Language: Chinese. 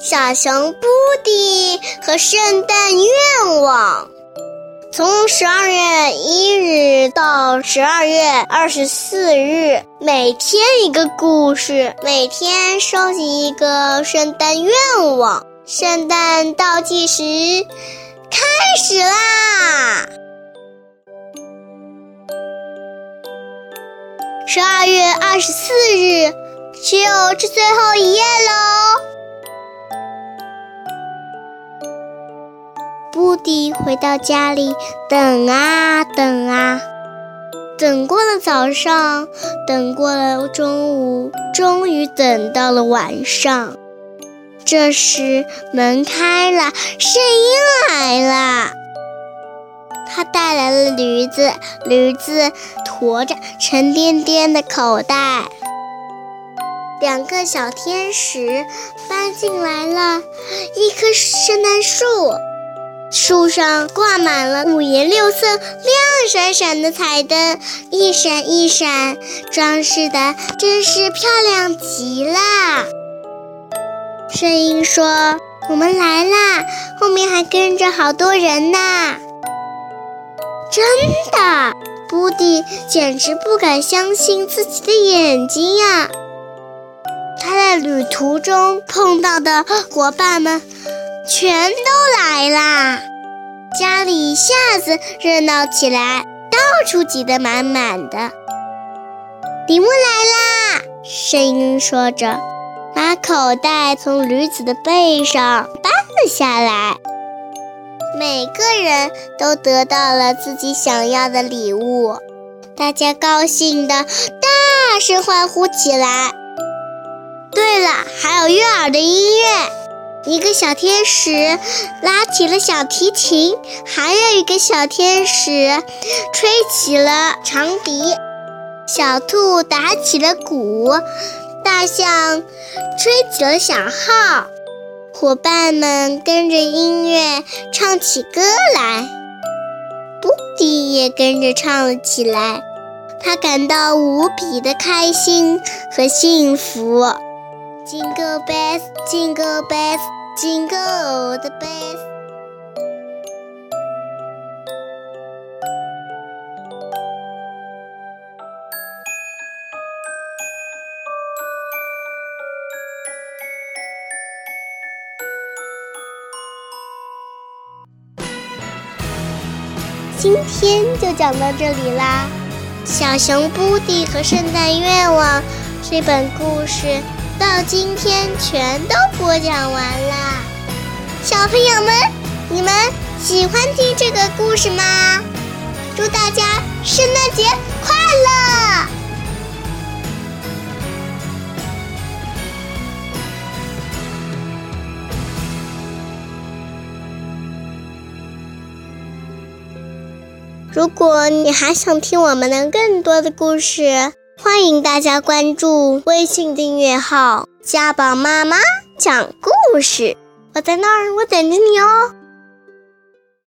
小熊布迪和圣诞愿望。从十二月一日到十二月二十四日，每天一个故事，每天收集一个圣诞愿望。圣诞倒计时开始啦！十二月二十四日，就是最后一页喽。布迪回到家里，等啊等啊，等过了早上，等过了中午，终于等到了晚上。这时门开了，声音来了。他带来了驴子，驴子驮着沉甸甸的口袋。两个小天使搬进来了一棵圣诞树，树上挂满了五颜六色、亮闪闪的彩灯，一闪一闪，装饰的真是漂亮极了。声音说：“我们来啦！”后面还跟着好多人呢。真的，布迪简直不敢相信自己的眼睛呀！他在旅途中碰到的伙伴们全都来啦，家里一下子热闹起来，到处挤得满满的。礼物来啦！声音说着，把口袋从驴子的背上搬了下来。每个人都得到了自己想要的礼物，大家高兴的大声欢呼起来。对了，还有悦耳的音乐。一个小天使拉起了小提琴，还有一个小天使吹起了长笛，小兔打起了鼓，大象吹起了小号。伙伴们跟着音乐唱起歌来，布迪也跟着唱了起来。他感到无比的开心和幸福。Jingle bells, jingle bells, jingle all the bells。今天就讲到这里啦，《小熊布迪和圣诞愿望》这本故事到今天全都播讲完啦。小朋友们，你们喜欢听这个故事吗？祝大家圣诞节快乐！如果你还想听我们的更多的故事，欢迎大家关注微信订阅号“家宝妈妈讲故事”。我在那儿，我等着你哦。